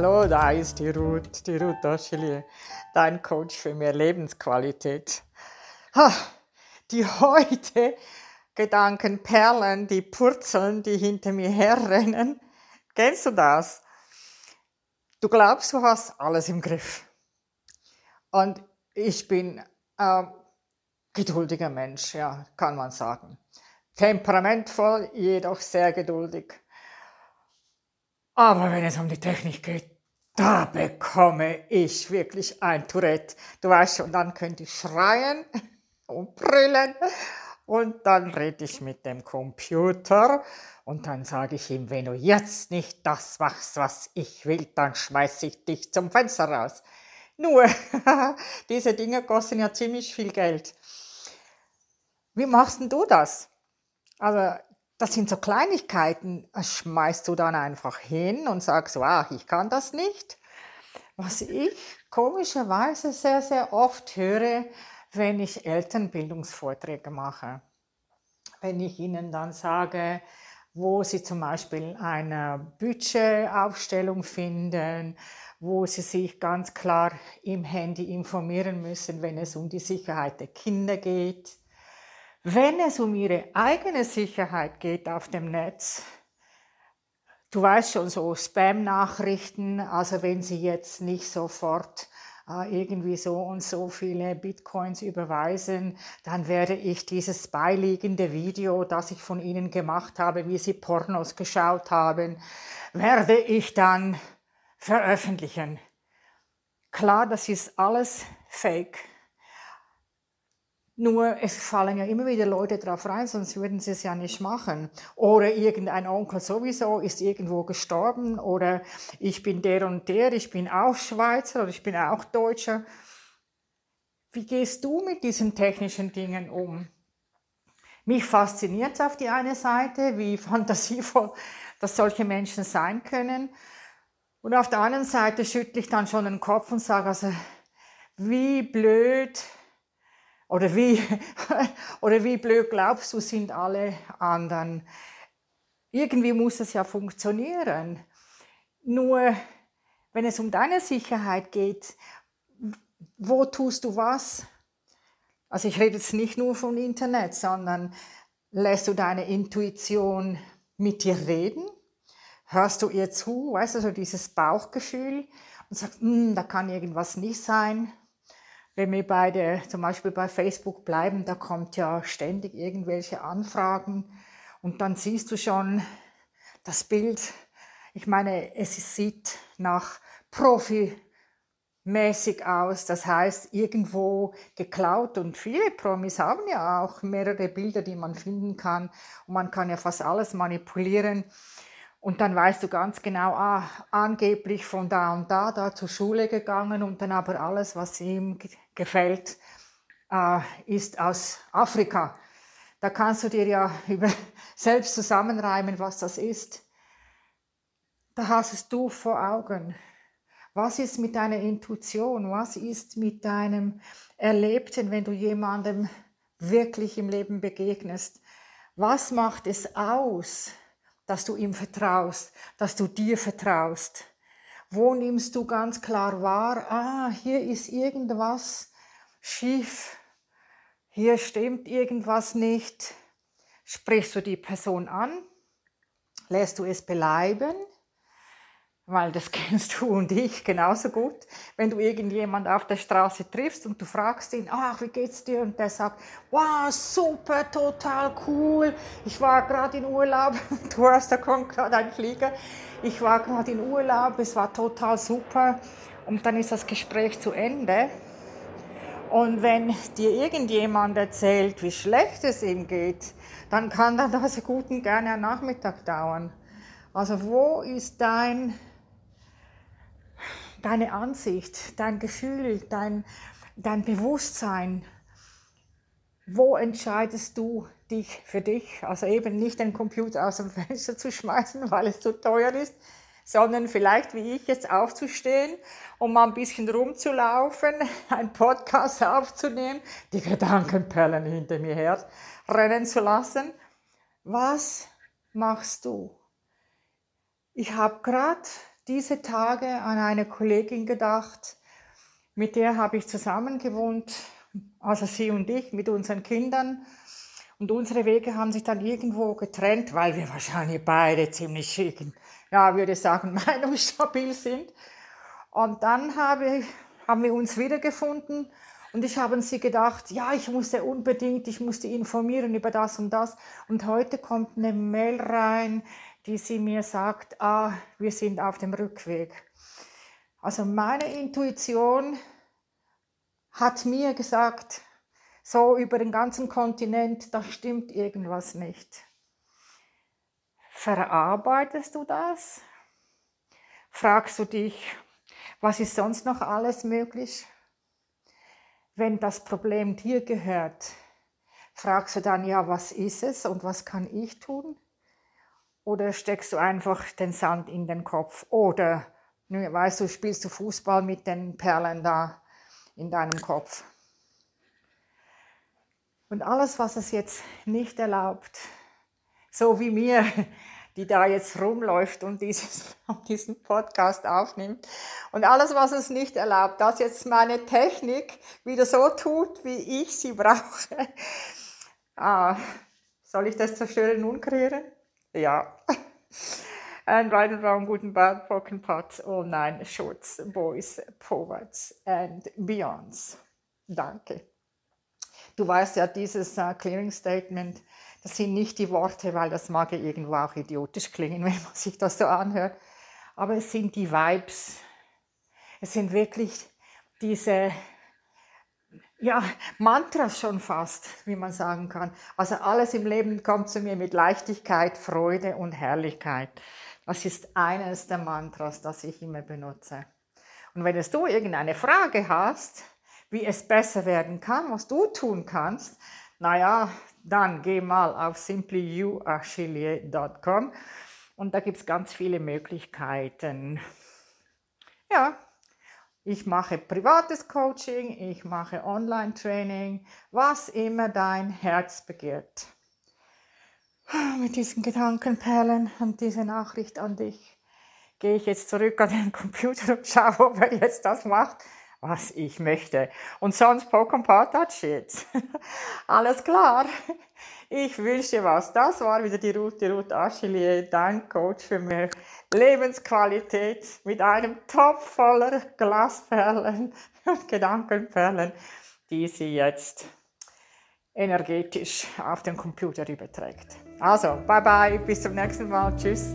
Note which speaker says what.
Speaker 1: Hallo, da ist die Ruth, die Ruth Doscheli, dein Coach für mehr Lebensqualität. Die heute Gedankenperlen, die purzeln, die hinter mir herrennen. Kennst du das? Du glaubst, du hast alles im Griff. Und ich bin äh, geduldiger Mensch, ja, kann man sagen. Temperamentvoll, jedoch sehr geduldig. Aber wenn es um die Technik geht, da bekomme ich wirklich ein Tourette. Du weißt schon, dann könnte ich schreien und brüllen und dann rede ich mit dem Computer und dann sage ich ihm, wenn du jetzt nicht das machst, was ich will, dann schmeiße ich dich zum Fenster raus. Nur, diese Dinge kosten ja ziemlich viel Geld. Wie machst denn du das? Also das sind so Kleinigkeiten, schmeißt du dann einfach hin und sagst, wow, ich kann das nicht. Was ich komischerweise sehr, sehr oft höre, wenn ich Elternbildungsvorträge mache. Wenn ich ihnen dann sage, wo sie zum Beispiel eine Budgetaufstellung finden, wo sie sich ganz klar im Handy informieren müssen, wenn es um die Sicherheit der Kinder geht, wenn es um ihre eigene Sicherheit geht auf dem Netz, du weißt schon, so Spam-Nachrichten, also wenn sie jetzt nicht sofort äh, irgendwie so und so viele Bitcoins überweisen, dann werde ich dieses beiliegende Video, das ich von ihnen gemacht habe, wie sie Pornos geschaut haben, werde ich dann veröffentlichen. Klar, das ist alles Fake. Nur es fallen ja immer wieder Leute drauf rein, sonst würden sie es ja nicht machen. Oder irgendein Onkel sowieso ist irgendwo gestorben oder ich bin der und der, ich bin auch Schweizer oder ich bin auch Deutscher. Wie gehst du mit diesen technischen Dingen um? Mich fasziniert es auf die eine Seite, wie fantasievoll dass solche Menschen sein können. Und auf der anderen Seite schüttle ich dann schon den Kopf und sage, also wie blöd oder wie, oder wie blöd glaubst du, sind alle anderen? Irgendwie muss es ja funktionieren. Nur, wenn es um deine Sicherheit geht, wo tust du was? Also ich rede jetzt nicht nur vom Internet, sondern lässt du deine Intuition mit dir reden? Hörst du ihr zu? Weißt du, so dieses Bauchgefühl und sagst, hm, da kann irgendwas nicht sein wenn wir beide zum Beispiel bei Facebook bleiben, da kommt ja ständig irgendwelche Anfragen und dann siehst du schon das Bild. Ich meine, es sieht nach Profi-mäßig aus, das heißt irgendwo geklaut und viele Promis haben ja auch mehrere Bilder, die man finden kann und man kann ja fast alles manipulieren. Und dann weißt du ganz genau, ah, angeblich von da und da, da zur Schule gegangen und dann aber alles, was ihm gefällt, äh, ist aus Afrika. Da kannst du dir ja über, selbst zusammenreimen, was das ist. Da hast du vor Augen. Was ist mit deiner Intuition? Was ist mit deinem Erlebten, wenn du jemandem wirklich im Leben begegnest? Was macht es aus? Dass du ihm vertraust, dass du dir vertraust. Wo nimmst du ganz klar wahr, ah, hier ist irgendwas schief, hier stimmt irgendwas nicht. Sprichst du die Person an? Lässt du es bleiben? Weil das kennst du und ich genauso gut. Wenn du irgendjemand auf der Straße triffst und du fragst ihn, ach, wie geht's dir? Und der sagt, wow, super, total cool. Ich war gerade in Urlaub. Du hast, da kommt gerade ein Flieger. Ich war gerade in Urlaub, es war total super. Und dann ist das Gespräch zu Ende. Und wenn dir irgendjemand erzählt, wie schlecht es ihm geht, dann kann das gut und gerne einen Nachmittag dauern. Also wo ist dein deine Ansicht, dein Gefühl, dein, dein Bewusstsein. Wo entscheidest du dich für dich? Also eben nicht den Computer aus dem Fenster zu schmeißen, weil es zu teuer ist, sondern vielleicht wie ich jetzt aufzustehen, um mal ein bisschen rumzulaufen, einen Podcast aufzunehmen, die Gedankenperlen hinter mir her rennen zu lassen. Was machst du? Ich habe gerade diese Tage an eine Kollegin gedacht, mit der habe ich zusammen gewohnt, also sie und ich mit unseren Kindern. Und unsere Wege haben sich dann irgendwo getrennt, weil wir wahrscheinlich beide ziemlich schicken, ja, würde ich sagen, meinungsstabil sind. Und dann habe, haben wir uns wiedergefunden und ich habe sie gedacht, ja, ich musste unbedingt, ich musste informieren über das und das. Und heute kommt eine Mail rein, die sie mir sagt, ah, wir sind auf dem Rückweg. Also meine Intuition hat mir gesagt, so über den ganzen Kontinent, da stimmt irgendwas nicht. Verarbeitest du das? Fragst du dich, was ist sonst noch alles möglich? Wenn das Problem dir gehört, fragst du dann, ja, was ist es und was kann ich tun? Oder steckst du einfach den Sand in den Kopf? Oder, weißt du, spielst du Fußball mit den Perlen da in deinem Kopf? Und alles, was es jetzt nicht erlaubt, so wie mir, die da jetzt rumläuft und dieses, diesen Podcast aufnimmt. Und alles, was es nicht erlaubt, dass jetzt meine Technik wieder so tut, wie ich sie brauche. Ah, soll ich das zerstören und kreieren? Ja. And right and bad, broken parts, all nine shorts, boys, poets and beyonds. Danke. Du weißt ja, dieses uh, Clearing Statement, das sind nicht die Worte, weil das mag ja irgendwo auch idiotisch klingen, wenn man sich das so anhört. Aber es sind die Vibes. Es sind wirklich diese ja, Mantras schon fast, wie man sagen kann. Also alles im Leben kommt zu mir mit Leichtigkeit, Freude und Herrlichkeit. Das ist eines der Mantras, das ich immer benutze. Und wenn es du irgendeine Frage hast, wie es besser werden kann, was du tun kannst, naja, dann geh mal auf simplyyouaffiliate.com und da gibt es ganz viele Möglichkeiten. Ja, ich mache privates Coaching, ich mache Online-Training, was immer dein Herz begehrt. Mit diesen Gedankenperlen und dieser Nachricht an dich gehe ich jetzt zurück an den Computer und schaue, ob er jetzt das macht, was ich möchte. Und sonst Pokémon Touch jetzt. Alles klar. Ich wünsche was. Das war wieder die Ruth, die Ruth Achillier, dein Coach für mehr Lebensqualität mit einem Topf voller Glasperlen und Gedankenperlen, die sie jetzt energetisch auf den Computer überträgt. Also, bye bye, bis zum nächsten Mal. Tschüss.